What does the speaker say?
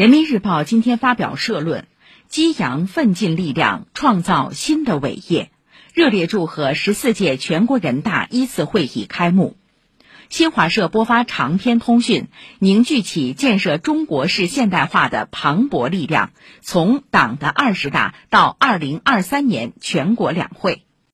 人民日报今天发表社论激扬奋进力量创造新的伟业。热烈祝贺十四届全国人大一次会议开幕。新华社播发长篇通讯凝聚起建设中国式现代化的磅礴力量从党的二十大到二零二三年全国两会。